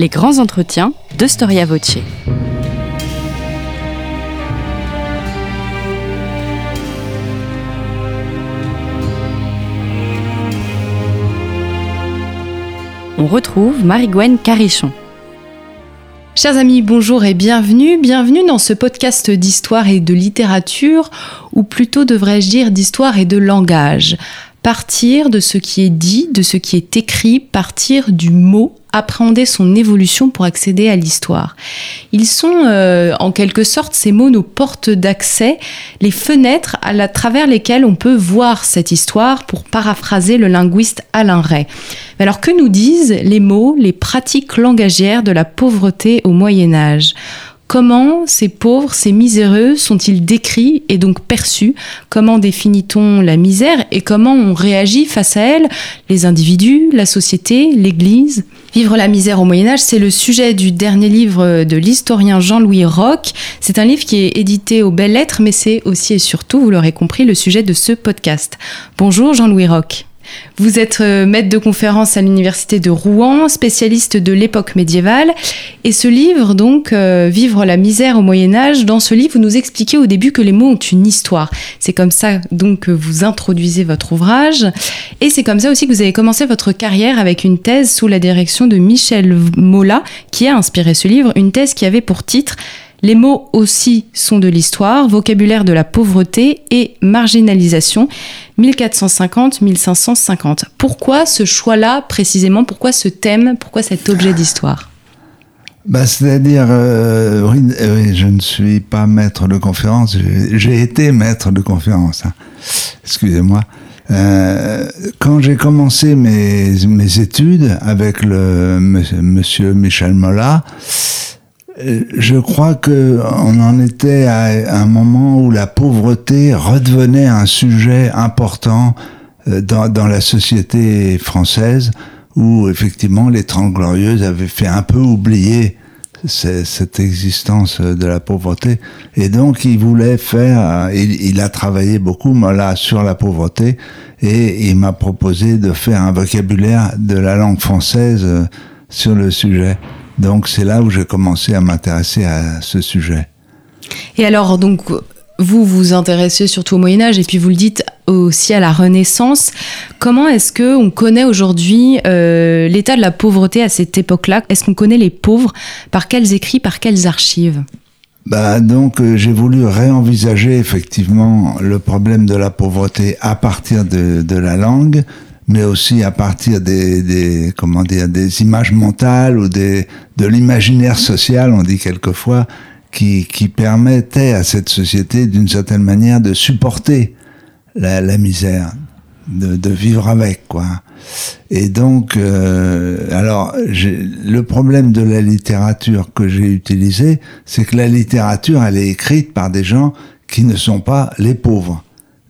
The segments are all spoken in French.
les grands entretiens de Storia Voce. On retrouve Marie-Gwen Carichon. Chers amis, bonjour et bienvenue. Bienvenue dans ce podcast d'histoire et de littérature, ou plutôt devrais-je dire d'histoire et de langage. Partir de ce qui est dit, de ce qui est écrit, partir du mot appréhender son évolution pour accéder à l'histoire. Ils sont euh, en quelque sorte ces mots nos portes d'accès, les fenêtres à, travers lesquelles on peut voir cette histoire pour paraphraser le linguiste Alain Ray. Mais alors que nous disent les mots, les pratiques langagières de la pauvreté au Moyen Âge? Comment ces pauvres, ces miséreux sont-ils décrits et donc perçus? Comment définit-on la misère et comment on réagit face à elle? Les individus, la société, l'Église? Vivre la misère au Moyen Âge, c'est le sujet du dernier livre de l'historien Jean-Louis Roch. C'est un livre qui est édité aux belles lettres, mais c'est aussi et surtout, vous l'aurez compris, le sujet de ce podcast. Bonjour Jean-Louis Roch. Vous êtes euh, maître de conférence à l'université de Rouen, spécialiste de l'époque médiévale. Et ce livre, donc, euh, Vivre la misère au Moyen Âge, dans ce livre, vous nous expliquez au début que les mots ont une histoire. C'est comme ça, donc, que vous introduisez votre ouvrage. Et c'est comme ça aussi que vous avez commencé votre carrière avec une thèse sous la direction de Michel Mola, qui a inspiré ce livre, une thèse qui avait pour titre les mots aussi sont de l'histoire, vocabulaire de la pauvreté et marginalisation, 1450-1550. Pourquoi ce choix-là précisément? Pourquoi ce thème? Pourquoi cet objet d'histoire? Bah, C'est-à-dire, euh, oui, je ne suis pas maître de conférence, j'ai été maître de conférence. Hein. Excusez-moi. Euh, quand j'ai commencé mes, mes études avec le monsieur Michel Mola, je crois que on en était à un moment où la pauvreté redevenait un sujet important euh, dans, dans la société française, où effectivement les Trente Glorieuses avaient fait un peu oublier cette existence de la pauvreté. Et donc, il voulait faire, il, a travaillé beaucoup, là, sur la pauvreté, et il m'a proposé de faire un vocabulaire de la langue française euh, sur le sujet. Donc c'est là où j'ai commencé à m'intéresser à ce sujet. Et alors, donc, vous vous intéressez surtout au Moyen Âge et puis vous le dites aussi à la Renaissance. Comment est-ce que on connaît aujourd'hui euh, l'état de la pauvreté à cette époque-là? Est-ce qu'on connaît les pauvres? Par quels écrits Par quelles archives? Bah donc euh, j'ai voulu réenvisager effectivement le problème de la pauvreté à partir de, de la langue, mais aussi à partir des, des, comment dire des images mentales ou des de l'imaginaire social, on dit quelquefois, qui, qui permettait à cette société d'une certaine manière de supporter la, la misère, de, de, vivre avec quoi. Et donc, euh, alors le problème de la littérature que j'ai utilisé, c'est que la littérature elle est écrite par des gens qui ne sont pas les pauvres,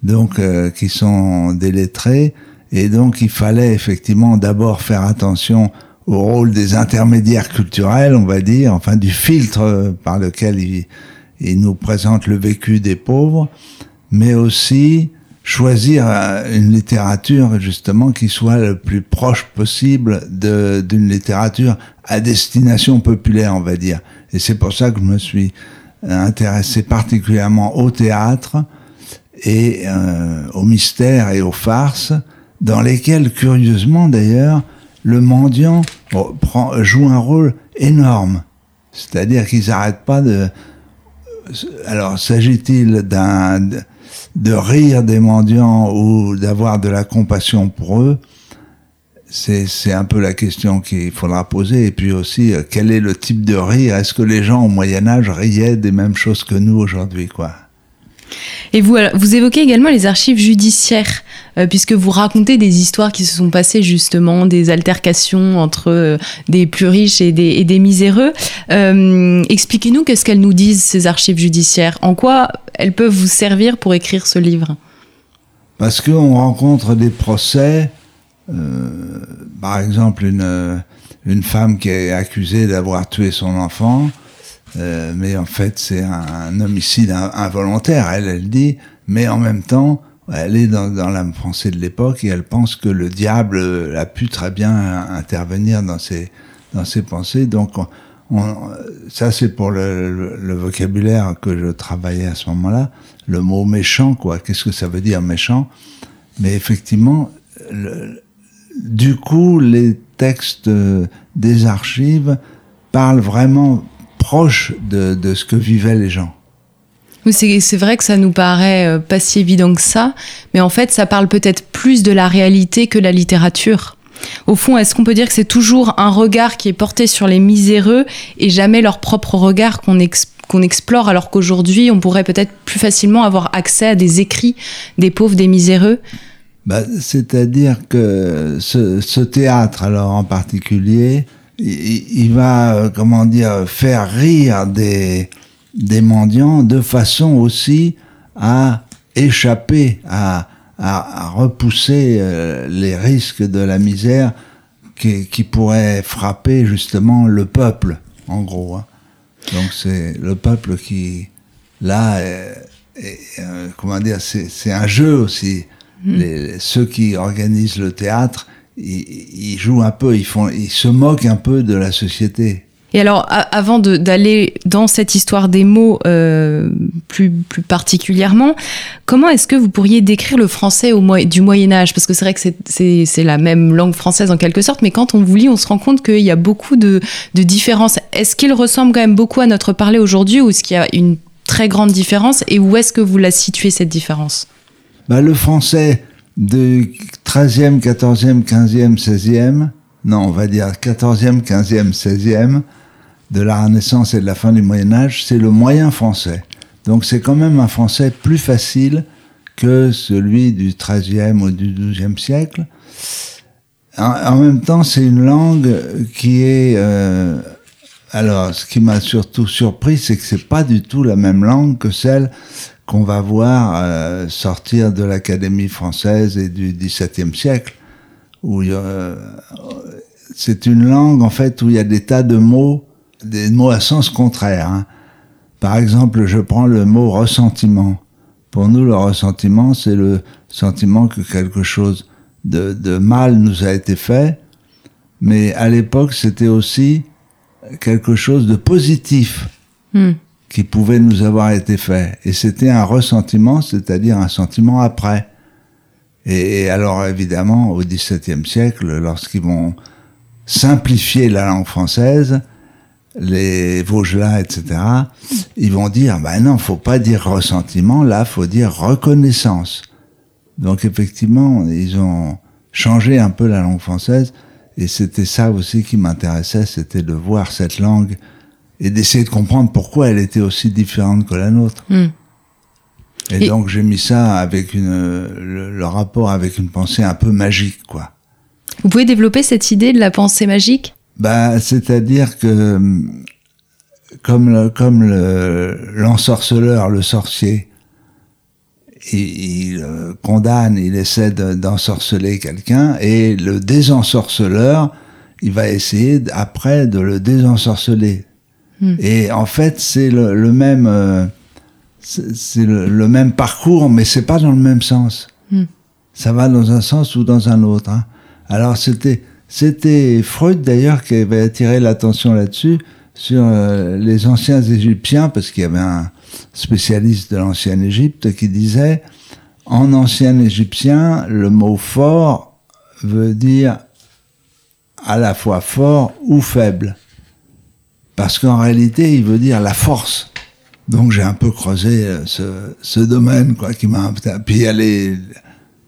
donc euh, qui sont des lettrés et donc il fallait effectivement d'abord faire attention au rôle des intermédiaires culturels, on va dire, enfin du filtre par lequel il, il nous présente le vécu des pauvres, mais aussi choisir une littérature justement qui soit le plus proche possible d'une littérature à destination populaire, on va dire. Et c'est pour ça que je me suis intéressé particulièrement au théâtre et euh, au mystère et aux farces, dans lesquels, curieusement d'ailleurs, le mendiant joue un rôle énorme. C'est-à-dire qu'ils n'arrêtent pas de... Alors, s'agit-il d'un de rire des mendiants ou d'avoir de la compassion pour eux c'est un peu la question qu'il faudra poser. Et puis aussi, euh, quel est le type de rire? Est-ce que les gens au Moyen Âge riaient des mêmes choses que nous aujourd'hui, quoi? Et vous, vous évoquez également les archives judiciaires, euh, puisque vous racontez des histoires qui se sont passées justement, des altercations entre euh, des plus riches et des, et miséreux. Euh, Expliquez-nous qu'est-ce qu'elles nous disent, ces archives judiciaires. En quoi elles peuvent vous servir pour écrire ce livre? Parce qu'on rencontre des procès, par exemple une, une femme qui est accusée d'avoir tué son enfant mais en fait, c'est un, homicide involontaire, elle, elle dit, mais en même temps, elle est dans, dans l'âme française de l'époque et elle pense que le diable a pu très bien intervenir dans ces, dans ses pensées. Donc, ça c'est pour le, vocabulaire que je travaillais à ce moment-là. Le mot méchant, quoi. Qu'est-ce que ça veut dire méchant? Mais effectivement, du coup, les textes des archives parlent vraiment proche de, de ce que vivaient les gens. C'est vrai que ça nous paraît euh, pas si évident que ça, mais en fait, ça parle peut-être plus de la réalité que la littérature. Au fond, est-ce qu'on peut dire que c'est toujours un regard qui est porté sur les miséreux et jamais leur propre regard qu'on explore, alors qu'aujourd'hui, on pourrait peut-être plus facilement avoir accès à des écrits des pauvres, des miséreux? Bah, C'est-à-dire que ce, ce, théâtre, alors en particulier, il, il va, euh, comment dire, faire rire des, des mendiants de façon aussi à échapper, à, à, repousser euh, les risques de la misère qui, qui pourrait frapper justement le peuple, en gros. Hein. Donc c'est le peuple qui, là, euh, comment dire, c'est un jeu aussi. Mmh. Les, ceux qui organisent le théâtre, ils, ils, jouent un peu, ils, font, ils se moquent un peu de la société. Et alors, avant d'aller dans cette histoire des mots euh, plus, plus particulièrement, comment est-ce que vous pourriez décrire le français du Moyen Âge Parce que c'est vrai que c'est la même langue française en quelque sorte, mais quand on vous lit, on se rend compte qu'il y a beaucoup de, de différences. Est-ce qu'il ressemble quand même beaucoup à notre parler aujourd'hui ou est-ce qu'il y a une très grande différence? Et où est-ce que vous la situez, cette différence? Bah, Le français de 13e, 14e, 15e, 16e, non, on va dire 14e, 15e, 16e, de la Renaissance et de la fin du Moyen Âge, c'est le moyen français. Donc c'est quand même un français plus facile que celui du XIIIe ou du XIIe siècle. En, même temps, c'est une langue qui est... Euh, alors, ce qui m'a surtout surpris, c'est que c'est pas du tout la même langue que celle qu'on va voir euh, sortir de l'Académie française et du XVIIe siècle, où euh, c'est une langue en fait où il y a des tas de mots des mots à sens contraire. Hein. Par exemple, je prends le mot ressentiment. Pour nous, le ressentiment, c'est le sentiment que quelque chose de, de, mal nous a été fait, mais à l'époque, c'était aussi quelque chose de positif hmm. qui pouvait nous avoir été fait. Et c'était un ressentiment, c'est-à-dire un sentiment après. Et, et alors, évidemment, au XVIIe siècle, lorsqu'ils vont simplifier la langue française, les Vosgelins, etc., ils vont dire, ben non, faut pas dire ressentiment, là, faut dire reconnaissance. Donc effectivement, ils ont changé un peu la langue française, et c'était ça aussi qui m'intéressait, c'était de voir cette langue et d'essayer de comprendre pourquoi elle était aussi différente que la nôtre. Hmm. Et, donc j'ai mis ça avec une, le, le, rapport avec une pensée un peu magique, quoi. Vous pouvez développer cette idée de la pensée magique? Bah, c'est-à-dire que comme le, comme l'ensorceleur, le, sorcier, il, euh, condamne, il essaie d'ensorceler quelqu'un, et le désensorceleur, il va essayer après de le désensorceler. Hmm. Et en fait, c'est le, même, euh, c'est le, même parcours, mais c'est pas dans le même sens. Hmm. Ça va dans un sens ou dans un autre. Hein. Alors c'était c'était Freud d'ailleurs qui avait attiré l'attention là-dessus sur euh, les anciens Égyptiens, parce qu'il y avait un spécialiste de l'ancienne Égypte qui disait en ancien égyptien, le mot fort veut dire à la fois fort ou faible. Parce qu'en réalité, il veut dire la force. Donc j'ai un peu creusé euh, ce, domaine, quoi, qui m'a. Puis il y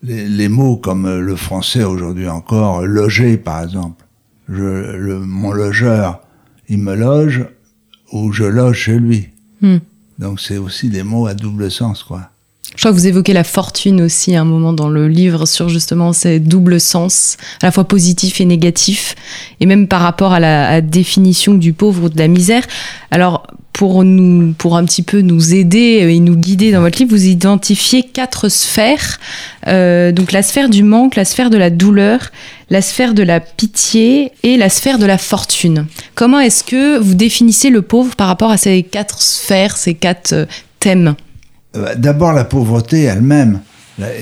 les, mots comme le français aujourd'hui encore, loger par exemple. Je, le, mon logeur, il me loge ou je loge chez lui. Hmm. Donc c'est aussi des mots à double sens, quoi. Je crois que vous évoquez la fortune aussi à un moment dans le livre sur justement ces doubles sens, à la fois positif et négatif, et même par rapport à la définition du pauvre ou de la misère. Alors, pour nous, pour un petit peu nous aider et nous guider dans votre livre, vous identifiez quatre sphères. Euh, donc la sphère du manque, la sphère de la douleur, la sphère de la pitié et la sphère de la fortune. Comment est-ce que vous définissez le pauvre par rapport à ces quatre sphères, ces quatre euh, thèmes? Euh, d'abord la pauvreté elle-même.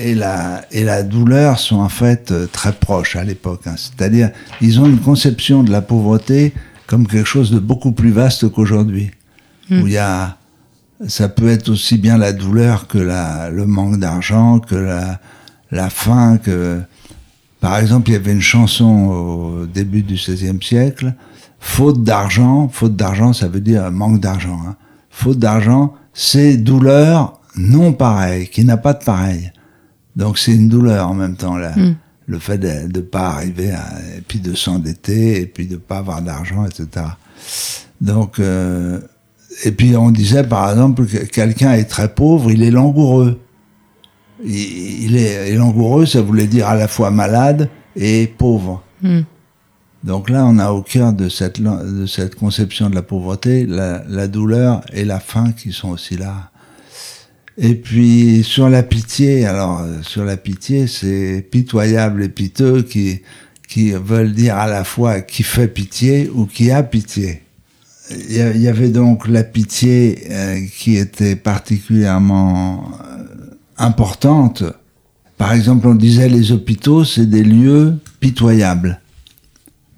et la, et la douleur sont en fait très proches à l'époque. Hein. C'est-à-dire, ils ont une conception de la pauvreté comme quelque chose de beaucoup plus vaste qu'aujourd'hui. Où il y a, ça peut être aussi bien la douleur que la, le manque d'argent, que la, la faim, que, par exemple, il y avait une chanson au début du XVIe siècle, faute d'argent, faute d'argent, ça veut dire manque d'argent. Hein. Faute d'argent, c'est douleur non pareille, qui n'a pas de pareil. Donc c'est une douleur en même temps là. Mm. Le fait de ne pas arriver à, et puis de s'endetter et puis de pas avoir d'argent, etc. Donc euh, et puis on disait par exemple que quelqu'un est très pauvre, il est langoureux. Il, il est langoureux, ça voulait dire à la fois malade et pauvre. Mm. Donc là, on a au cœur de cette, de cette conception de la pauvreté la, la douleur et la faim qui sont aussi là. Et puis sur la pitié, alors euh, sur la pitié, c'est pitoyable et piteux qui, qui veulent dire à la fois qui fait pitié ou qui a pitié. Il y, avait donc la pitié euh, qui était particulièrement euh, importante. Par exemple, on disait les hôpitaux, c'est des lieux pitoyables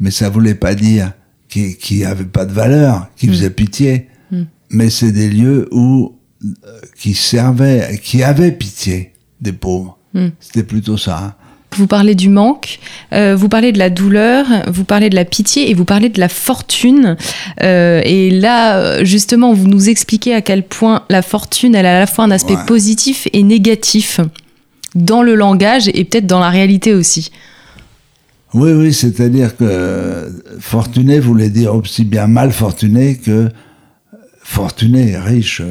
mais ça voulait pas dire qui qui avaient pas de valeur, qui faisaient pitié, mais c'est des lieux où euh, qui servaient, qui avaient pitié des pauvres. Mm. C'était plutôt ça. Vous parlez du manque, euh, vous parlez de la douleur, vous parlez de la pitié et vous parlez de la fortune. Euh, et là, justement, vous nous expliquez à quel point la fortune, elle a à la fois un aspect Ouais. positif et négatif dans le langage et peut-être dans la réalité aussi. Oui, oui, c'est-à-dire que fortuné voulait dire aussi bien mal fortuné que fortuné, riche.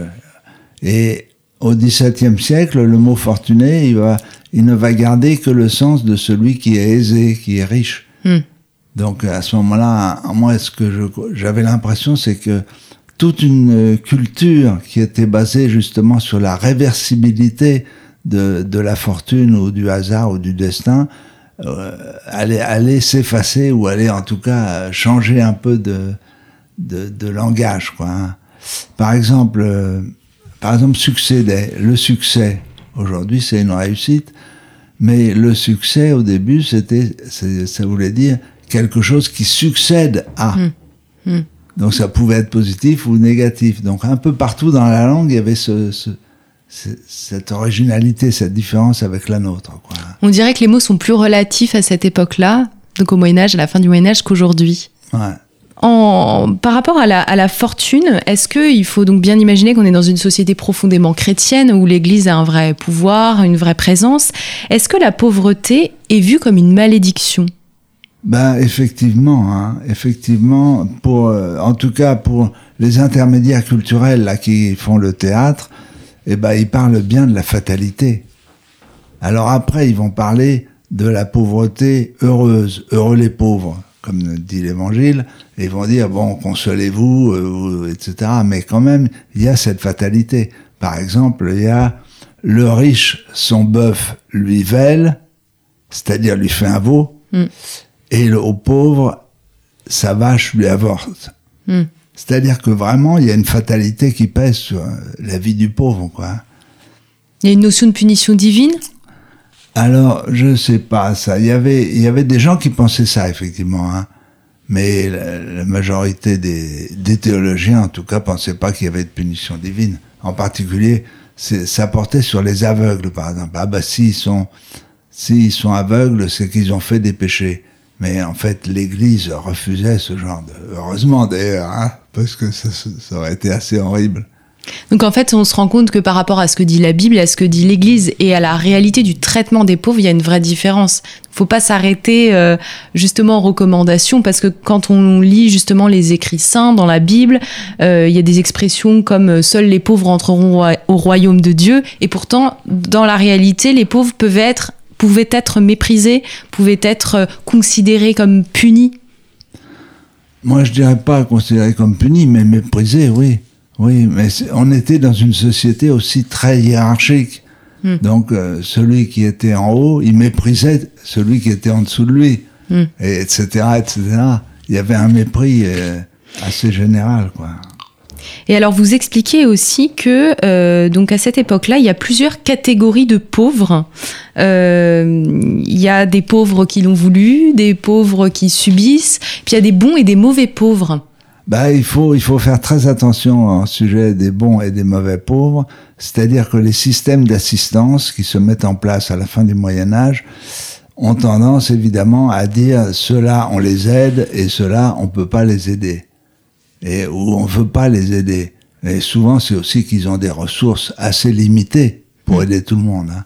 Et au XVIIe siècle, le mot fortuné, il, va, il ne va garder que le sens de celui qui est aisé, qui est riche. Hmm. Donc à ce moment-là, moi, ce que j'avais l'impression, c'est que toute une culture qui était basée justement sur la réversibilité de, de la fortune ou du hasard ou du destin, euh, allait, allait s'effacer ou allait en tout cas changer un peu de, de, de langage. Quoi, hein. Par exemple, euh, par exemple, succédait. Le succès, aujourd'hui, c'est une réussite, mais le succès, au début, c'était, ça voulait dire quelque chose qui succède à. Mm. Donc ça pouvait être positif ou négatif. Donc un peu partout dans la langue, il y avait ce, ce- ce- cette originalité, cette différence avec la nôtre. Quoi. On dirait que les mots sont plus relatifs à cette époque-là, donc au Moyen Âge, à la fin du Moyen Âge, qu'aujourd'hui. Ouais. Par rapport à la, fortune, est-ce qu'il faut donc bien imaginer qu'on est dans une société profondément chrétienne où l'Église a un vrai pouvoir, une vraie présence? Est-ce que la pauvreté est vue comme une malédiction? Ben effectivement, hein, effectivement, euh, en tout cas pour les intermédiaires culturels là qui font le théâtre, eh ben ils parlent bien de la fatalité. Alors après ils vont parler de la pauvreté heureuse, heureux les pauvres, comme dit l'Évangile, ils vont dire bon consolez-vous, euh, etc. Mais quand même il y a cette fatalité. Par exemple il y a le riche son bœuf lui vèle, c'est-à-dire lui fait un veau Mm. et le, au pauvre, sa vache lui avorte. Mm. C'est-à-dire que vraiment, il y a une fatalité qui pèse sur euh, la vie du pauvre, quoi. Il y a une notion de punition divine? Alors, je sais pas ça. Il y avait, il y avait des gens qui pensaient ça, effectivement, hein. Mais la, majorité des, des théologiens, en tout cas, pensaient pas qu'il y avait de punition divine. En particulier, ça portait sur les aveugles, par exemple. Ah bah, s'ils sont, sont aveugles, c'est qu'ils ont fait des péchés. Mais en fait, l'Église refusait ce genre de... Heureusement, d'ailleurs, hein, parce que ça, ça aurait été assez horrible. Donc en fait, on se rend compte que par rapport à ce que dit la Bible, à ce que dit l'Église et à la réalité du traitement des pauvres, il y a une vraie différence. Il faut pas s'arrêter euh, justement aux recommandations parce que quand on lit justement les écrits saints dans la Bible, euh, il y a des expressions comme euh, seuls les pauvres entreront au royaume de Dieu et pourtant dans la réalité, les pauvres peuvent être pouvaient être méprisés, pouvaient être considérés comme punis. Moi, je dirais pas considéré comme puni, mais méprisé, oui. Oui, mais on était dans une société aussi très hiérarchique. Hmm. Donc, euh, celui qui était en haut, il méprisait celui qui était en dessous de lui, Hmm. et etc., etc. Il y avait un mépris euh, assez général, quoi. Et alors vous expliquez aussi que euh, donc à cette époque-là, il y a plusieurs catégories de pauvres. Euh, il y a des pauvres qui l'ont voulu, des pauvres qui subissent, puis il y a des bons et des mauvais pauvres. Bah, il faut il faut faire très attention au sujet des bons et des mauvais pauvres, c'est-à-dire que les systèmes d'assistance qui se mettent en place à la fin du Moyen Âge ont tendance évidemment à dire ceux-là on les aide et ceux-là on peut pas les aider et où on veut pas les aider. Et souvent, c'est aussi qu'ils ont des ressources assez limitées pour mm. aider tout le monde. Hein.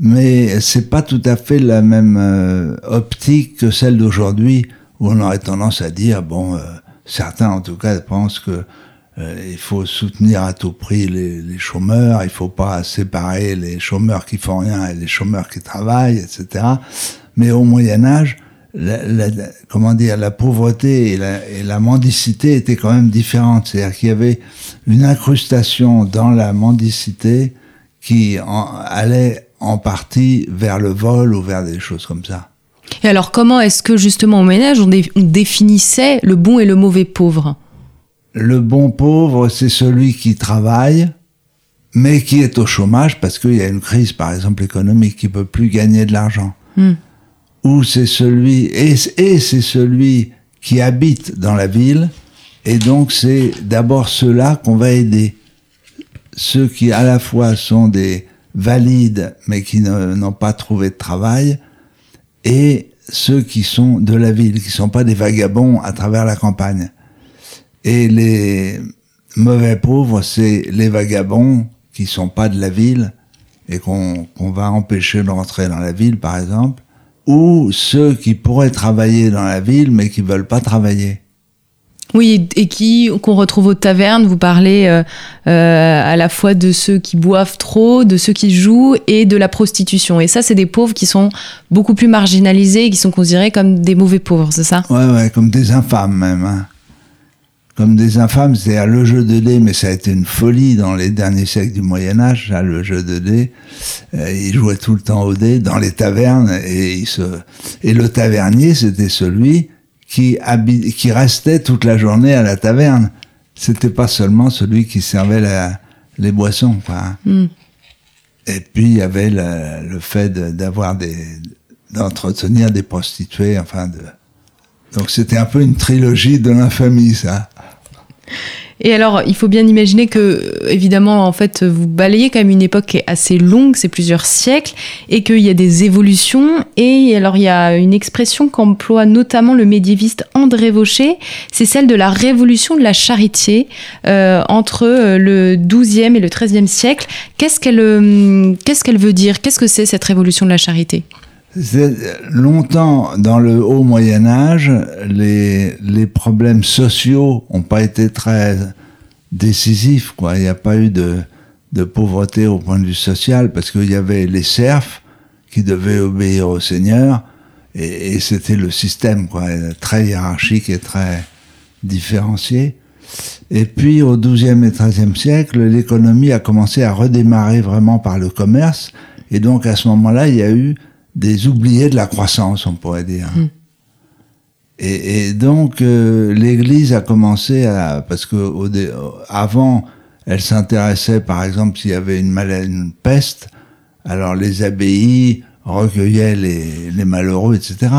Mais c'est pas tout à fait la même euh, optique que celle d'aujourd'hui, où on aurait tendance à dire, bon, euh, certains en tout cas pensent que euh, il faut soutenir à tout prix les, les, chômeurs, il faut pas séparer les chômeurs qui font rien et les chômeurs qui travaillent, etc. Mais au Moyen Âge, la, la, comment dire, la pauvreté et la, et la, mendicité étaient quand même différentes. C'est-à-dire qu'il y avait une incrustation dans la mendicité qui en, allait en partie vers le vol ou vers des choses comme ça. Et alors, comment est-ce que justement au ménage on, dé, on définissait le bon et le mauvais pauvre? Le bon pauvre, c'est celui qui travaille, mais qui est au chômage parce qu'il y a une crise, par exemple économique, qui peut plus gagner de l'argent. Hmm ou c'est celui, et, et c'est celui qui habite dans la ville, et donc c'est d'abord ceux-là qu'on va aider. Ceux qui à la fois sont des valides, mais qui n'ont pas trouvé de travail, et ceux qui sont de la ville, qui sont pas des vagabonds à travers la campagne. Et les mauvais pauvres, c'est les vagabonds qui sont pas de la ville et qu'on va empêcher de rentrer dans la ville, par exemple, ou ceux qui pourraient travailler dans la ville mais qui veulent pas travailler. Oui, et qui qu'on retrouve aux tavernes. Vous parlez euh, euh, à la fois de ceux qui boivent trop, de ceux qui jouent et de la prostitution. Et ça, c'est des pauvres qui sont beaucoup plus marginalisés qui sont considérés comme des mauvais pauvres, c'est ça? Ouais, ouais, comme des infâmes même. Hein comme des infâmes, c'est-à-dire le jeu de dés, mais ça a été une folie dans les derniers siècles du Moyen Âge, hein, le jeu de dés. Euh, ils jouaient tout le temps au dés dans les tavernes et, il se... et le tavernier, c'était celui qui, qui restait toute la journée à la taverne. C'était pas seulement celui qui servait la... les boissons. Quoi. Mm. Et puis il y avait le, le fait d'avoir des d'entretenir des prostituées, enfin de donc c'était un peu une trilogie de l'infamie, ça. Et alors, il faut bien imaginer que, évidemment, en fait, vous balayez quand même une époque qui est assez longue, c'est plusieurs siècles, et qu'il y a des évolutions. Et alors, il y a une expression qu'emploie notamment le médiéviste André Vaucher, c'est celle de la révolution de la charité euh, entre euh, le XIIe et le XIIIe siècle. Qu'est-ce qu'elle euh, qu'est-ce qu'elle veut dire? Qu'est-ce que c'est cette révolution de la charité? Longtemps, dans le haut Moyen Âge, les, les problèmes sociaux n'ont pas été très décisifs. Quoi. Il n'y a pas eu de, de pauvreté au point de vue social parce qu'il y avait les serfs qui devaient obéir au seigneur et, et c'était le système quoi, très hiérarchique et très différencié. Et puis au XIIe et XIIIe siècle, l'économie a commencé à redémarrer vraiment par le commerce et donc à ce moment-là, il y a eu des oubliés de la croissance, on pourrait dire. Hmm. Et, et, donc euh, l'Église a commencé à parce que au, avant elle s'intéressait par exemple s'il y avait une maladie, une peste, alors les abbayes recueillaient les, les malheureux, etc.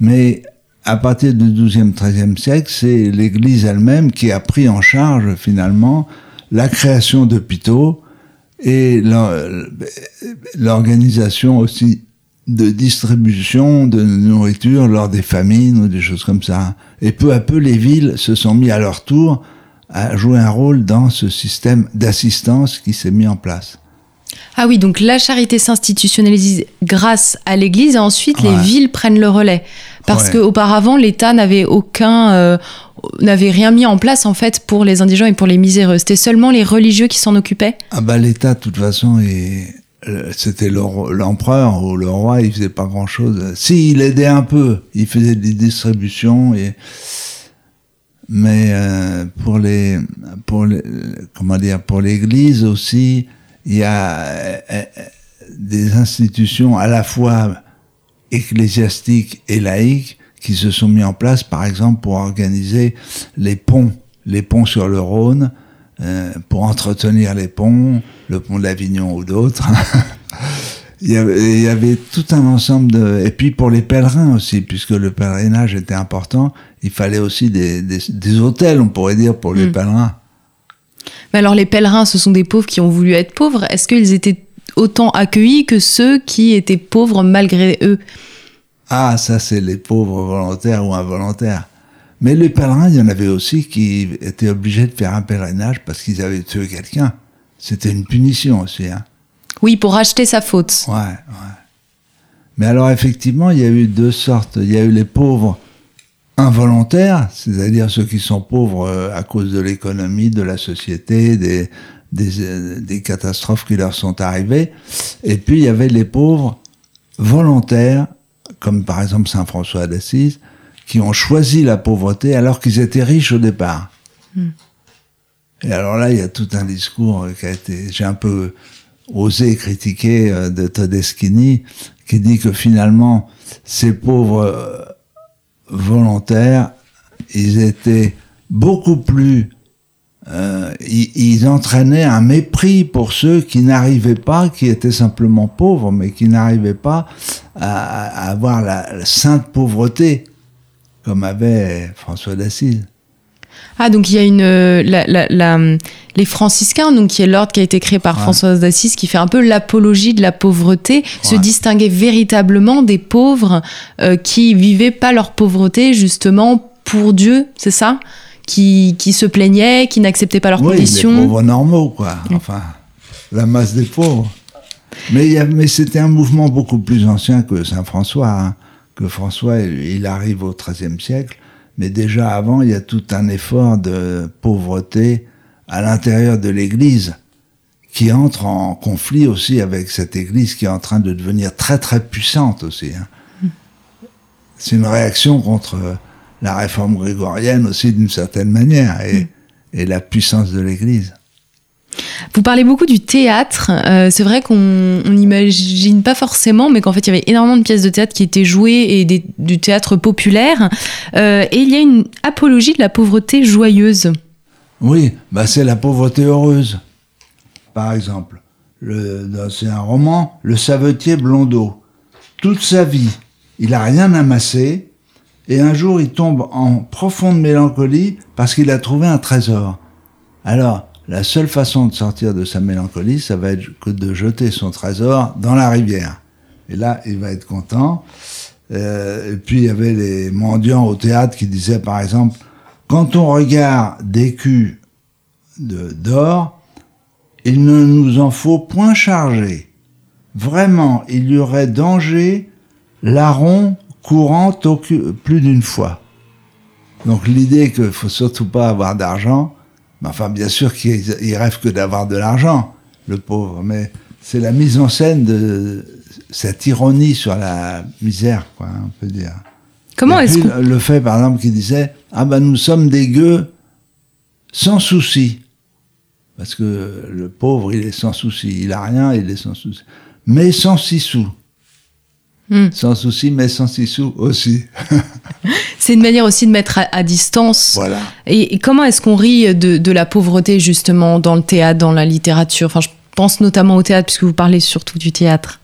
Mais à partir du XIIe, XIIIe siècle, c'est l'Église elle-même qui a pris en charge finalement la création d'hôpitaux et l'organisation aussi de distribution de nourriture lors des famines ou des choses comme ça. Et peu à peu, les villes se sont mis à leur tour à jouer un rôle dans ce système d'assistance qui s'est mis en place. Ah oui, donc la charité s'institutionnalise grâce à l'Église et ensuite les villes prennent le relais. Parce que qu'auparavant, l'État n'avait aucun, euh, n'avait rien mis en place en fait pour les indigents et pour les miséreux. C'était seulement les religieux qui s'en occupaient. Ah bah l'État, de toute façon, est c'était l'empereur ou le roi, il faisait pas grand chose. Si, il aidait un peu, il faisait des distributions et mais euh, pour les pour les, comment dire pour l'Église aussi, il y a euh, des institutions à la fois ecclésiastiques et laïques qui se sont mis en place, par exemple pour organiser les ponts, les ponts sur le Rhône, euh, pour entretenir les ponts, le pont d'Avignon ou d'autres. il, y avait, il y avait tout un ensemble de... Et puis pour les pèlerins aussi, puisque le pèlerinage était important, il fallait aussi des, des, des hôtels, on pourrait dire, pour les Mm. pèlerins. Mais alors les pèlerins, ce sont des pauvres qui ont voulu être pauvres. Est-ce qu'ils étaient autant accueillis que ceux qui étaient pauvres malgré eux? Ah, ça c'est les pauvres volontaires ou involontaires. Mais les pèlerins, il y en avait aussi qui étaient obligés de faire un pèlerinage parce qu'ils avaient tué quelqu'un. C'était une punition aussi. Hein. Oui, pour acheter sa faute. Ouais, ouais. Mais alors effectivement, il y a eu deux sortes. Il y a eu les pauvres involontaires, c'est-à-dire ceux qui sont pauvres euh, à cause de l'économie, de la société, des, des, euh, des catastrophes qui leur sont arrivées. Et puis il y avait les pauvres volontaires, comme par exemple Saint François d'Assise, qui ont choisi la pauvreté alors qu'ils étaient riches au départ. Et alors là, il y a tout un discours qui a été, j'ai un peu osé critiquer euh, de Todeschini, qui dit que finalement, ces pauvres euh, volontaires, ils étaient beaucoup plus, euh, ils, ils entraînaient un mépris pour ceux qui n'arrivaient pas, qui étaient simplement pauvres, mais qui n'arrivaient pas à, à avoir la, la sainte pauvreté, comme avait François d'Assise. Ah, donc il y a une euh, la, la- la- les franciscains, donc qui est l'ordre qui a été créé par Ouais. Françoise d'Assise, qui fait un peu l'apologie de la pauvreté, se distinguer véritablement des pauvres euh, qui vivaient pas leur pauvreté justement pour Dieu, c'est ça? Qui, qui se plaignaient, qui n'acceptaient pas leurs oui, conditions. les pauvres normaux, quoi. Enfin, la masse des pauvres. Mais, il y a- mais c'était un mouvement beaucoup plus ancien que Saint François. hein. Que François, il arrive au XIIIe siècle. Mais déjà avant, il y a tout un effort de pauvreté à l'intérieur de l'Église qui entre en conflit aussi avec cette Église qui est en train de devenir très très puissante aussi. hein. C'est une réaction contre la réforme grégorienne aussi d'une certaine manière et, et la puissance de l'Église. Vous parlez beaucoup du théâtre. Euh, c'est vrai qu'on on n'imagine pas forcément, mais qu'en fait, il y avait énormément de pièces de théâtre qui étaient jouées et du théâtre populaire. Euh, et il y a une apologie de la pauvreté joyeuse. Oui, bah c'est la pauvreté heureuse. Par exemple, c'est un roman, Le savetier Blondeau. Toute sa vie, il a rien amassé, et un jour il tombe en profonde mélancolie parce qu'il a trouvé un trésor. Alors, la seule façon de sortir de sa mélancolie, ça va être que de jeter son trésor dans la rivière. Et là, il va être content. Euh, et puis, il y avait les mendiants au théâtre qui disaient, par exemple, quand on regarde des culs de- d'or, il ne nous en faut point charger. Vraiment, il y aurait danger, larron courant plus d'une fois. Donc l'idée qu'il faut surtout pas avoir d'argent, enfin bien sûr qu'il il rêve que d'avoir de l'argent, le pauvre, mais c'est la mise en scène de cette ironie sur la misère, quoi, on peut dire. Comment est-ce qu'on... le fait, par exemple, qu'il disait Ah ben nous sommes des gueux sans souci. Parce que le pauvre, il est sans souci. Il a rien, il est sans souci. Mais sans six sous. Hmm. Sans souci, mais sans six sous aussi. C'est une manière aussi de mettre à, à distance. voilà. Et, et comment est-ce qu'on rit de, de la pauvreté justement dans le théâtre, dans la littérature? Enfin, je pense notamment au théâtre puisque vous parlez surtout du théâtre.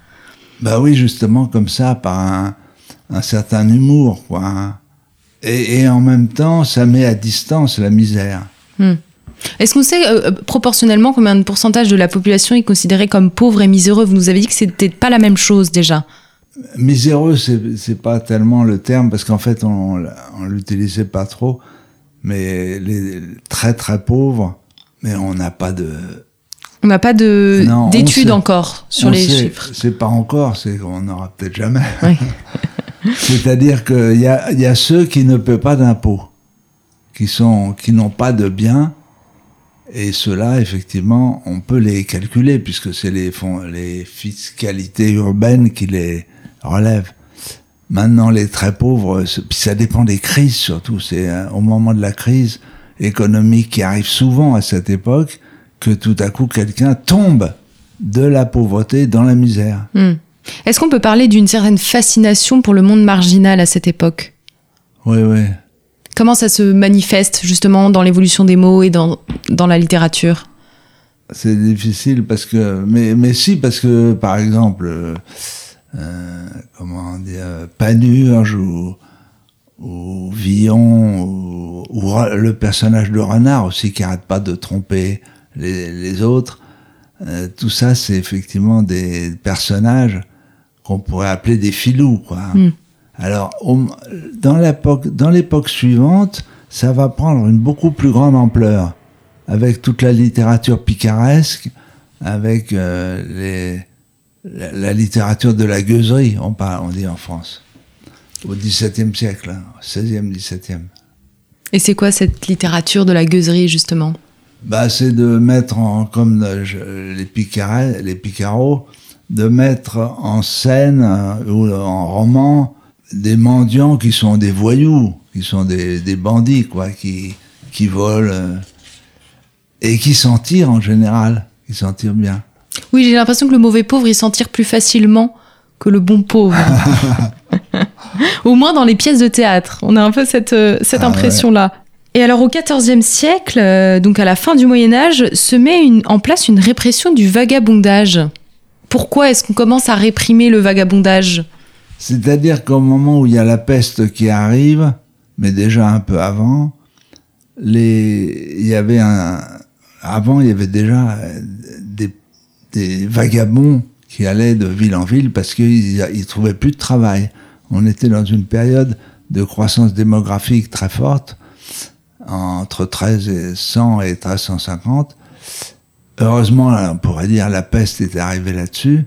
Bah oui, justement, comme ça, par un, un certain humour, quoi. hein. Et, et en même temps, ça met à distance la misère. Est-ce qu'on sait euh, euh, proportionnellement combien de pourcentage de la population est considérée comme pauvre et miséreux? Vous nous avez dit que c'était pas la même chose déjà. Miséreux, c'est pas tellement le terme parce qu'en fait on, on l'utilisait pas trop, mais les très très pauvres, mais on n'a pas de On n'a pas de on d'études encore sur on les sait- chiffres. C'est pas encore, c'est qu'on n'aura peut-être jamais. Ouais. C'est-à-dire qu'il y a, y a ceux qui ne paient pas d'impôts, qui sont qui n'ont pas de biens, et ceux-là, effectivement, on peut les calculer puisque c'est les fonds, les fiscalités urbaines qui les relèvent. Maintenant, les très pauvres, ça dépend des crises surtout. C'est hein, au moment de la crise économique qui arrive souvent à cette époque que tout à coup quelqu'un tombe de la pauvreté dans la misère. Hmm. Est-ce qu'on peut parler d'une certaine fascination pour le monde marginal à cette époque? Oui, oui. Comment ça se manifeste justement dans l'évolution des mots et dans, dans la littérature? C'est difficile parce que, mais, mais si, parce que par exemple, euh, comment dire, Panurge ou, ou Villon ou, ou, le personnage de Renard aussi qui arrête pas de tromper les, les autres, euh, tout ça c'est effectivement des personnages qu'on pourrait appeler des filous, quoi. Mm. Alors, dans l'époque, dans l'époque suivante, ça va prendre une beaucoup plus grande ampleur, avec toute la littérature picaresque, avec euh, les, la, littérature de la gueuserie, on parle, on dit en France, au XVIIe siècle, hein, 16e, XVIIe. Et c'est quoi cette littérature de la gueuserie, justement? Bah, C'est de mettre en, comme les, picares, les picaros, de mettre en scène euh, ou en roman des mendiants qui sont des voyous, qui sont des, des bandits, quoi, qui, qui volent euh, et qui s'en tirent en général, qui s'en tirent bien. Oui, j'ai l'impression que le mauvais pauvre, il s'en tire plus facilement que le bon pauvre. Au moins dans les pièces de théâtre. On a un peu cette, euh, cette ah impression-là. Et alors au XIVe siècle, euh, donc à la fin du Moyen Âge, se met une, en place une répression du vagabondage. Pourquoi est-ce qu'on commence à réprimer le vagabondage? C'est-à-dire qu'au moment où il y a la peste qui arrive, mais déjà un peu avant, les, il y avait un, avant, il y avait déjà des, des vagabonds qui allaient de ville en ville parce qu'ils ne trouvaient plus de travail. On était dans une période de croissance démographique très forte, entre 1300 et 1350. Heureusement, on pourrait dire la peste est arrivée là-dessus.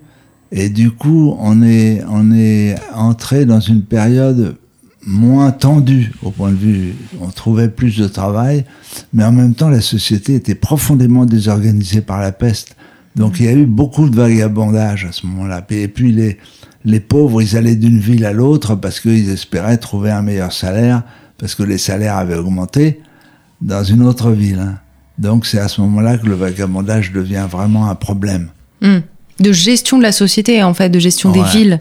Et du coup, on est, on est entré dans une période moins tendue au point de vue, on trouvait plus de travail, mais en même temps, la société était profondément désorganisée par la peste. Donc il y a eu beaucoup de vagabondage à ce moment-là. Et puis les, les pauvres, ils allaient d'une ville à l'autre parce qu'ils espéraient trouver un meilleur salaire, parce que les salaires avaient augmenté dans une autre ville. Hein. Donc c'est à ce moment-là que le vagabondage devient vraiment un problème. Mmh de gestion de la société, en fait, de gestion des villes.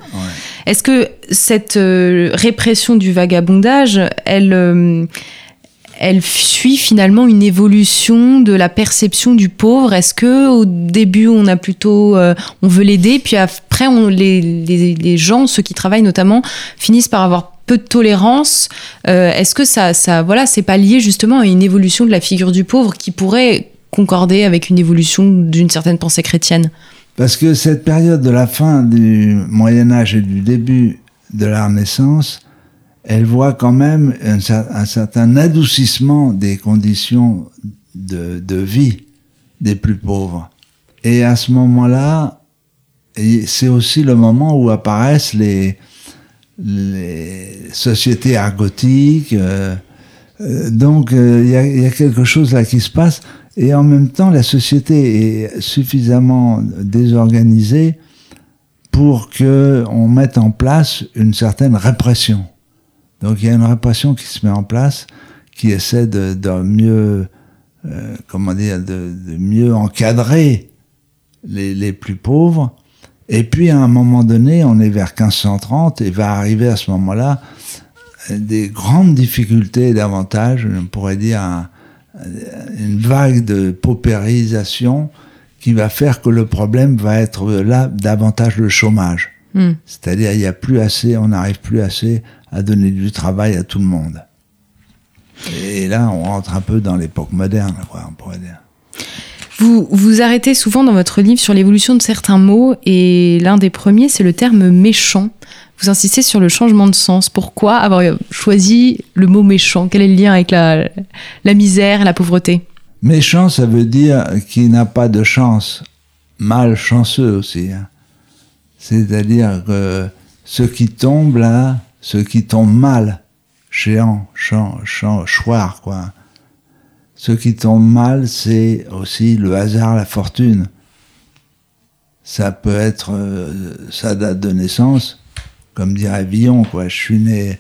Est-ce que cette euh, répression du vagabondage, elle, euh, elle suit finalement une évolution de la perception du pauvre Est-ce que au début, on a plutôt, euh, on veut l'aider, puis après, on, les, gens, ceux qui travaillent notamment, finissent par avoir peu de tolérance. Est-ce que ça, ça, voilà, c'est pas lié justement à une évolution de la figure du pauvre qui pourrait concorder avec une évolution d'une certaine pensée chrétienne? Parce que cette période de la fin du Moyen Âge et du début de la Renaissance, elle voit quand même un, certain adoucissement des conditions de, vie des plus pauvres. Et à ce moment-là, c'est aussi le moment où apparaissent les, sociétés argotiques. Euh, euh donc euh, il y, y, a quelque chose là qui se passe et en même temps, la société est suffisamment désorganisée pour que on mette en place une certaine répression. Donc il y a une répression qui se met en place, qui essaie de, de mieux, euh, comment dire, de, de, mieux encadrer les, les, plus pauvres. Et puis à un moment donné, on est vers 1530 et va arriver à ce moment-là des grandes difficultés davantage, on pourrait dire un, une vague de paupérisation qui va faire que le problème va être là davantage le chômage. Hmm. C'est-à-dire il n'y a plus assez, on n'arrive plus assez à donner du travail à tout le monde. Et là, on rentre un peu dans l'époque moderne, quoi, on pourrait dire. Vous vous arrêtez souvent dans votre livre sur l'évolution de certains mots, et l'un des premiers, c'est le terme méchant. Vous insistez sur le changement de sens. Pourquoi avoir choisi le mot méchant? Quel est le lien avec la, la misère et la pauvreté? Méchant, ça veut dire qu'il n'a pas de chance. Malchanceux aussi. Hein. C'est-à-dire que ceux qui tombent là, ceux qui tombent mal, chéant, chant, choir, quoi. Ceux qui tombent mal, c'est aussi le hasard, la fortune. Ça peut être euh, sa date de naissance, comme dirait Villon, quoi. Je suis né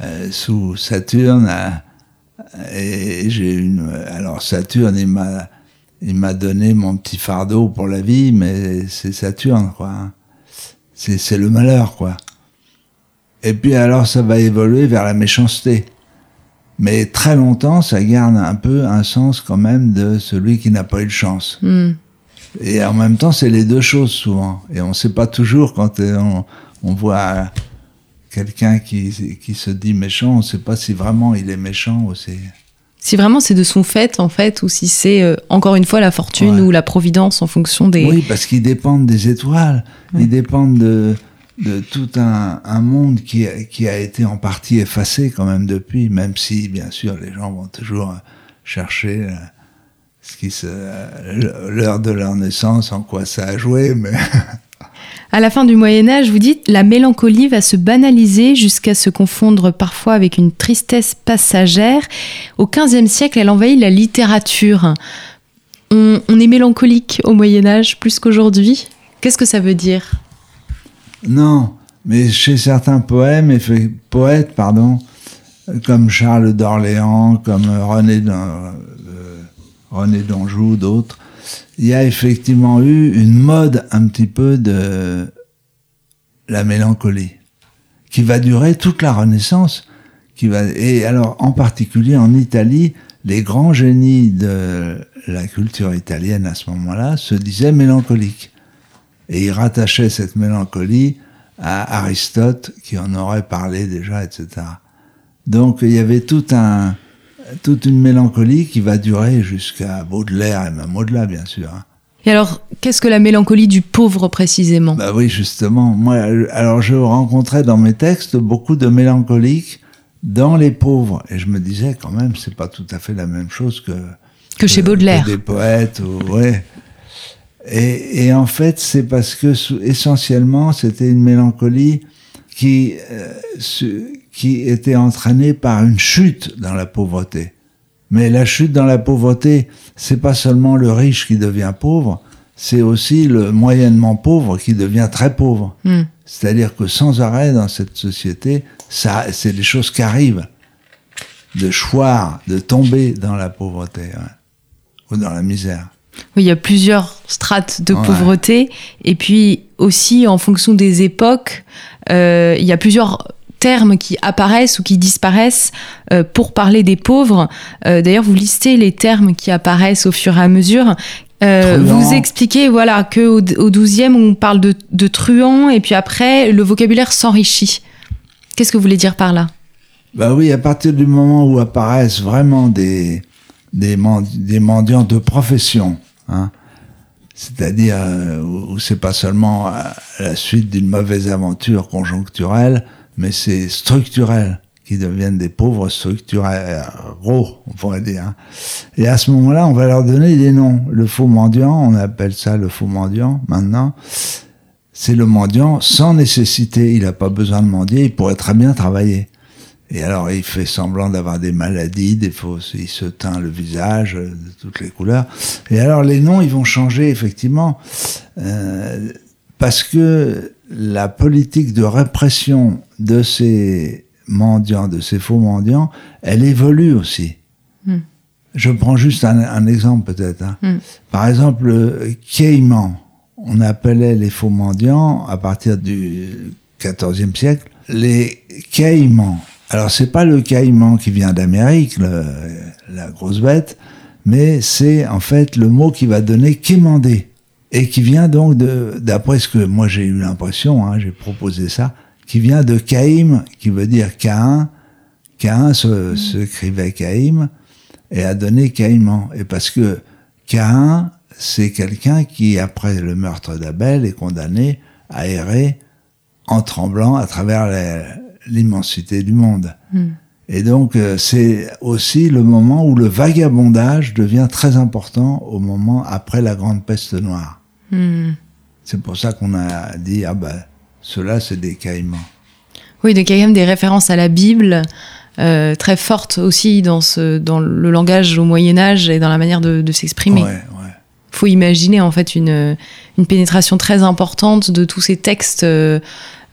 euh, sous Saturne euh, et j'ai une. Alors Saturne, il m'a, donné mon petit fardeau pour la vie, mais c'est Saturne, quoi. C'est le malheur, quoi. Et puis alors ça va évoluer vers la méchanceté. Mais très longtemps, ça garde un peu un sens quand même de celui qui n'a pas eu de chance. Hmm. Et en même temps, c'est les deux choses souvent. Et on ne sait pas toujours quand on, on voit quelqu'un qui, qui se dit méchant, on ne sait pas si vraiment il est méchant ou c'est... Si vraiment c'est de son fait, en fait, ou si c'est euh, encore une fois la fortune Ouais. ou la providence en fonction des. Oui, parce qu'ils dépendent des étoiles, ils dépendent de, de tout un, monde qui, a- été en partie effacé quand même depuis, même si, bien sûr, les gens vont toujours chercher euh, ce qui l'heure de leur naissance, en quoi ça a joué, À la fin du Moyen Âge, vous dites, la mélancolie va se banaliser jusqu'à se confondre parfois avec une tristesse passagère. Au XVe siècle, elle envahit la littérature. On est mélancolique au Moyen Âge plus qu'aujourd'hui? Qu'est-ce que ça veut dire? Non. Mais chez certains poèmes, poètes, pardon, comme Charles d'Orléans, comme René, euh, René d'Anjou, d'autres, il y a effectivement eu une mode un petit peu de la mélancolie, qui va durer toute la Renaissance. Qui va, et alors, en particulier en Italie, les grands génies de la culture italienne à ce moment-là se disaient mélancoliques. Et il rattachait cette mélancolie à Aristote, qui en aurait parlé déjà, etc. Donc il y avait tout un, toute une mélancolie qui va durer jusqu'à Baudelaire et même au-delà, bien sûr. hein. Et alors, qu'est-ce que la mélancolie du pauvre précisément? Bah oui, justement. Moi, alors je rencontrais dans mes textes beaucoup de mélancoliques dans les pauvres, et je me disais quand même, c'est pas tout à fait la même chose que Que chez Baudelaire. que des poètes, ou, ouais. Et, et en fait, c'est parce que essentiellement, c'était une mélancolie qui, euh, qui était entraînée par une chute dans la pauvreté. Mais la chute dans la pauvreté, c'est pas seulement le riche qui devient pauvre, c'est aussi le moyennement pauvre qui devient très pauvre. Hmm. C'est-à-dire que sans arrêt dans cette société, ça, c'est des choses qui arrivent. De choir, de tomber dans la pauvreté, ouais. ou dans la misère. Oui, il y a plusieurs strates de Ouais. pauvreté. Et puis aussi, en fonction des époques, euh, il y a plusieurs termes qui apparaissent ou qui disparaissent euh, pour parler des pauvres. Euh, D'ailleurs, vous listez les termes qui apparaissent au fur et à mesure. Euh, vous expliquez voilà que au, au 12e on parle de, de truand et puis après le vocabulaire s'enrichit. Qu'est-ce que vous voulez dire par là? Bah oui, à partir du moment où apparaissent vraiment des, des, des mendiants de profession, hein, c'est-à-dire euh, où, c'est pas seulement à la suite d'une mauvaise aventure conjoncturelle, mais c'est structurel, qui deviennent des pauvres structurels, gros, on pourrait dire. hein. Et à ce moment-là, on va leur donner des noms. Le faux mendiant, on appelle ça le faux mendiant maintenant. C'est le mendiant sans nécessité. Il n'a pas besoin de mendier, il pourrait très bien travailler. Et alors, il fait semblant d'avoir des maladies, des fausses, il se teint le visage euh, de toutes les couleurs. Et alors, les noms, ils vont changer, effectivement, euh, parce que la politique de répression de ces mendiants, de ces faux mendiants, elle évolue aussi. Hmm. Je prends juste un, un exemple, peut-être. hein. Hmm. Par exemple, le quéiment. On appelait les faux mendiants, à partir du XIVe siècle, les caïmans. Alors, c'est pas le caïman qui vient d'Amérique, la grosse bête, mais c'est en fait le mot qui va donner quémander. Et qui vient donc de, d'après ce que moi j'ai eu l'impression, hein, j'ai proposé ça, qui vient de Caïm, qui veut dire Caïn. Caïn se, se écrivait Caïm et a donné Caïman. Et parce que Caïn, c'est quelqu'un qui, après le meurtre d'Abel, est condamné à errer en tremblant à travers la- l'immensité du monde. Et donc, euh, c'est aussi le moment où le vagabondage devient très important au moment après la grande peste noire. Hmm. C'est pour ça qu'on a dit, ah ben, ceux-là, c'est des caïmans. Oui, donc il y a quand même des références à la Bible euh, très fortes aussi dans, ce, dans le langage au Moyen Âge et dans la manière de, de s'exprimer. Ouais, ouais. faut imaginer en fait une, une pénétration très importante de tous ces textes euh,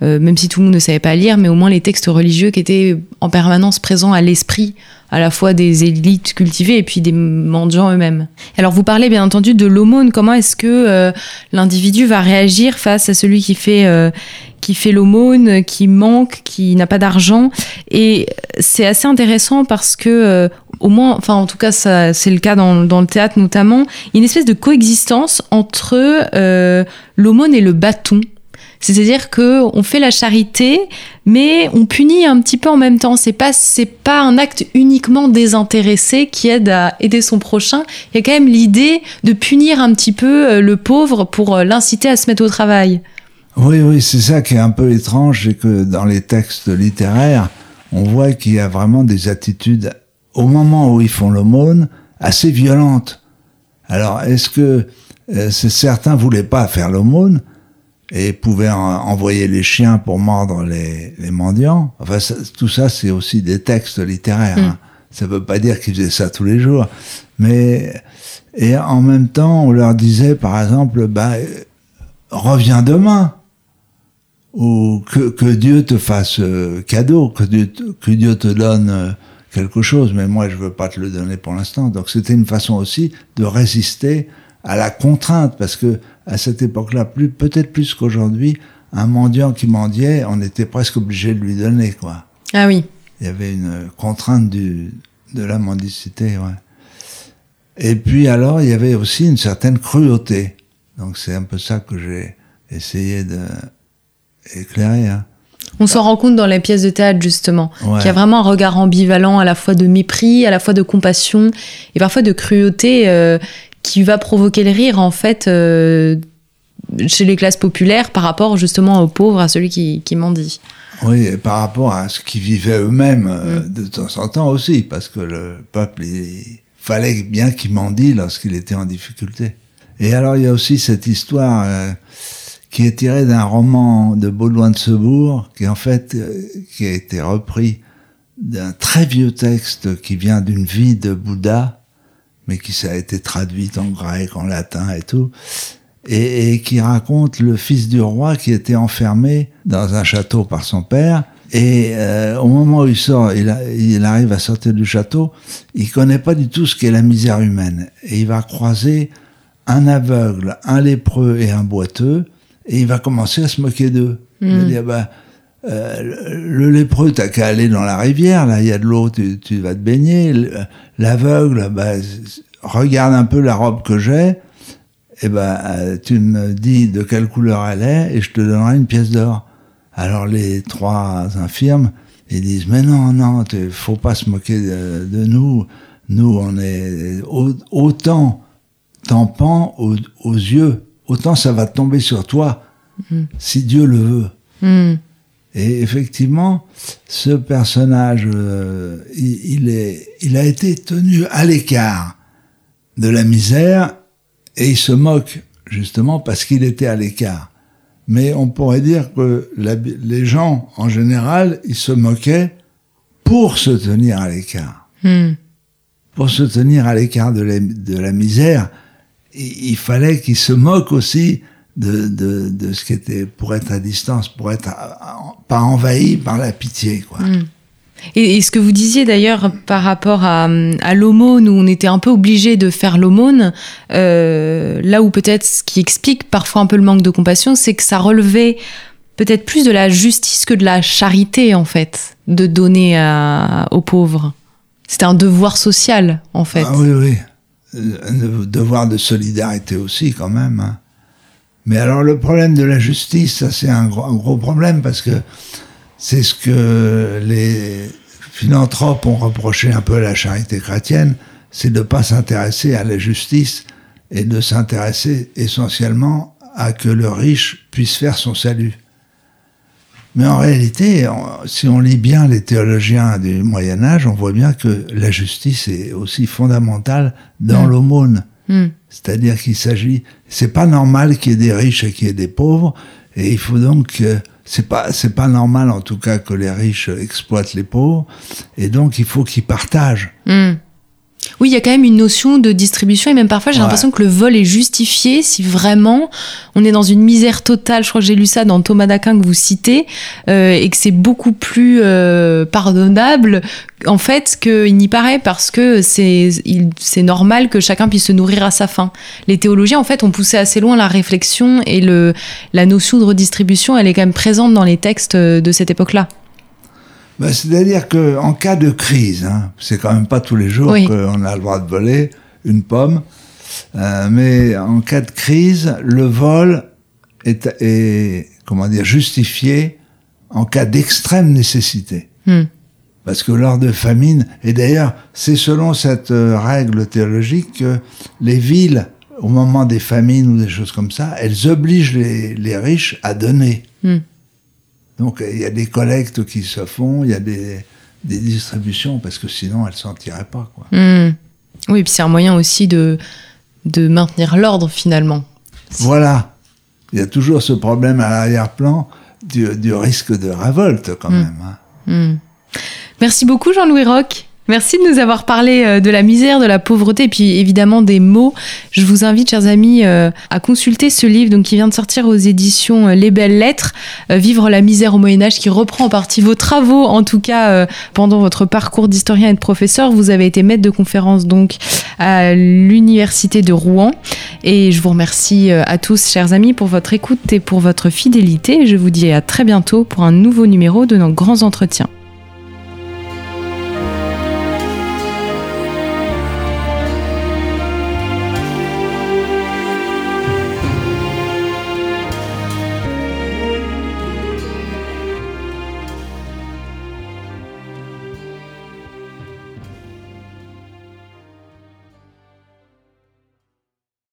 euh, même si tout le monde ne savait pas lire, mais au moins les textes religieux qui étaient en permanence présents à l'esprit à la fois des élites cultivées et puis des mendiants eux-mêmes. Alors vous parlez bien entendu de l'aumône. Comment est-ce que euh, l'individu va réagir face à celui qui fait euh, qui fait l'aumône, qui manque, qui n'a pas d'argent? Et c'est assez intéressant parce que euh, au moins, enfin en tout cas ça c'est le cas dans, dans, le théâtre notamment, une espèce de coexistence entre l'aumône et le bâton. C'est-à-dire que on fait la charité, mais on punit un petit peu en même temps. C'est pas c'est pas un acte uniquement désintéressé qui aide à aider son prochain. Il y a quand même l'idée de punir un petit peu euh, le pauvre pour euh, l'inciter à se mettre au travail. Oui, oui, c'est ça qui est un peu étrange, c'est que dans les textes littéraires, on voit qu'il y a vraiment des attitudes au moment où ils font l'aumône assez violentes. Alors, est-ce que euh, certains voulaient pas faire l'aumône et pouvaient envoyer les chiens pour mordre les, les mendiants. Enfin, tout ça, c'est aussi des textes littéraires. Mm. Hein. Ça veut pas dire qu'ils faisaient ça tous les jours, mais et en même temps, on leur disait, par exemple, bah, reviens demain ou que, que Dieu te fasse euh, cadeau, que Dieu, que Dieu te donne euh, quelque chose, mais moi je veux pas te le donner pour l'instant. Donc c'était une façon aussi de résister à la contrainte, parce que à cette époque-là, plus peut-être plus qu'aujourd'hui, un mendiant qui mendiait, on était presque obligé de lui donner, quoi. Ah oui. Il y avait une contrainte du, de la mendicité, ouais. Et puis alors, il y avait aussi une certaine cruauté. Donc c'est un peu ça que j'ai essayé de éclairer. Hein. On s'en rend compte dans les pièces de théâtre, justement, qu'il y a vraiment un regard ambivalent, à la fois de mépris, à la fois de compassion, et parfois de cruauté, euh, qui va provoquer le rire en fait euh, chez les classes populaires par rapport justement aux pauvres, à celui qui, qui mendie. Oui, et par rapport à ce qu'ils vivaient eux-mêmes euh, mm. de temps en temps aussi, parce que le peuple, il fallait bien qu'il mendie lorsqu'il était en difficulté. Et alors il y a aussi cette histoire euh, qui est tirée d'un roman de Baudouin de Sebourg, qui en fait qui a été repris d'un très vieux texte qui vient d'une vie de Bouddha, mais qui ça a été traduite en grec, en latin et tout, et, qui raconte le fils du roi qui était enfermé dans un château par son père. Et euh, au moment où il sort, il, il, arrive à sortir du château, il connaît pas du tout ce qu'est la misère humaine. Et il va croiser un aveugle, un lépreux et un boiteux, et il va commencer à se moquer d'eux. Il va hmm. dire, bah, euh, le lépreux, t'as qu'à aller dans la rivière, là, il y a de l'eau, tu, tu, vas te baigner. L'aveugle, bah, regarde un peu la robe que j'ai, et ben, euh, tu me dis de quelle couleur elle est, et je te donnerai une pièce d'or. Alors les trois infirmes, ils disent, mais non, non, faut pas se moquer de, nous. Nous, on est autant t'en aux, aux, yeux, autant ça va tomber sur toi, mm. si Dieu le veut. Mm. Et effectivement, ce personnage, euh, il, est, il a été tenu à l'écart de la misère et il se moque justement parce qu'il était à l'écart. Mais on pourrait dire que les gens, en général, ils se moquaient pour se tenir à l'écart. Hmm. Pour se tenir à l'écart de, de, la misère, il, il fallait qu'ils se moquent aussi de, de, de, ce qui était pour être à distance, pour être pas envahi par la pitié. Quoi. Hmm. Et, ce que vous disiez d'ailleurs par rapport à, à l'aumône, où on était un peu obligé de faire l'aumône, euh, là où peut-être ce qui explique parfois un peu le manque de compassion, c'est que ça relevait peut-être plus de la justice que de la charité, en fait, de donner à, aux pauvres. C'était un devoir social, en fait. Ah oui, oui. Un devoir de solidarité aussi, quand même. Hein. Mais alors le problème de la justice, ça c'est un gros, un gros, problème parce que c'est ce que les philanthropes ont reproché un peu à la charité chrétienne, c'est de ne pas s'intéresser à la justice et de s'intéresser essentiellement à que le riche puisse faire son salut. Mais en réalité, si on lit bien les théologiens du Moyen Âge, on voit bien que la justice est aussi fondamentale dans l'aumône. Mmh. C'est-à-dire qu'il s'agit, c'est pas normal qu'il y ait des riches et qu'il y ait des pauvres, et il faut donc, c'est pas, c'est pas normal en tout cas que les riches exploitent les pauvres, et donc il faut qu'ils partagent. Hmm. Oui, il y a quand même une notion de distribution et même parfois j'ai Ouais. l'impression que le vol est justifié si vraiment on est dans une misère totale. Je crois que j'ai lu ça dans Thomas d'Aquin que vous citez euh, et que c'est beaucoup plus euh, pardonnable en fait qu'il n'y paraît parce que c'est normal que chacun puisse se nourrir à sa faim. Les théologiens en fait ont poussé assez loin la réflexion et le la notion de redistribution elle est quand même présente dans les textes de cette époque-là. Ben, C'est-à-dire qu'en cas de crise, hein, c'est quand même pas tous les jours Oui. qu'on a le droit de voler une pomme, euh, mais en cas de crise, le vol est, est comment dire, justifié en cas d'extrême nécessité. Hmm. Parce que lors de famine, et d'ailleurs, c'est selon cette euh, règle théologique que les villes, au moment des famines ou des choses comme ça, elles obligent les, les riches à donner. Hmm. Donc il y a des collectes qui se font, il y a des, des distributions, parce que sinon elles s'en tiraient pas. Quoi. Hmm. Oui, puis c'est un moyen aussi de, de maintenir l'ordre finalement. Voilà. Il y a toujours ce problème à l'arrière-plan du, du risque de révolte quand Hmm. même. hein. Hmm. Merci beaucoup Jean-Louis Roch. Merci de nous avoir parlé euh, de la misère, de la pauvreté et puis évidemment des mots. Je vous invite, chers amis, euh, à consulter ce livre donc, qui vient de sortir aux éditions euh, Les Belles Lettres, Vivre la misère au Moyen Âge, qui reprend en partie vos travaux, en tout cas pendant votre parcours d'historien et de professeur. Vous avez été maître de conférence donc à l'Université de Rouen. Et je vous remercie à tous, chers amis, pour votre écoute et pour votre fidélité. Je vous dis à très bientôt pour un nouveau numéro de nos grands entretiens.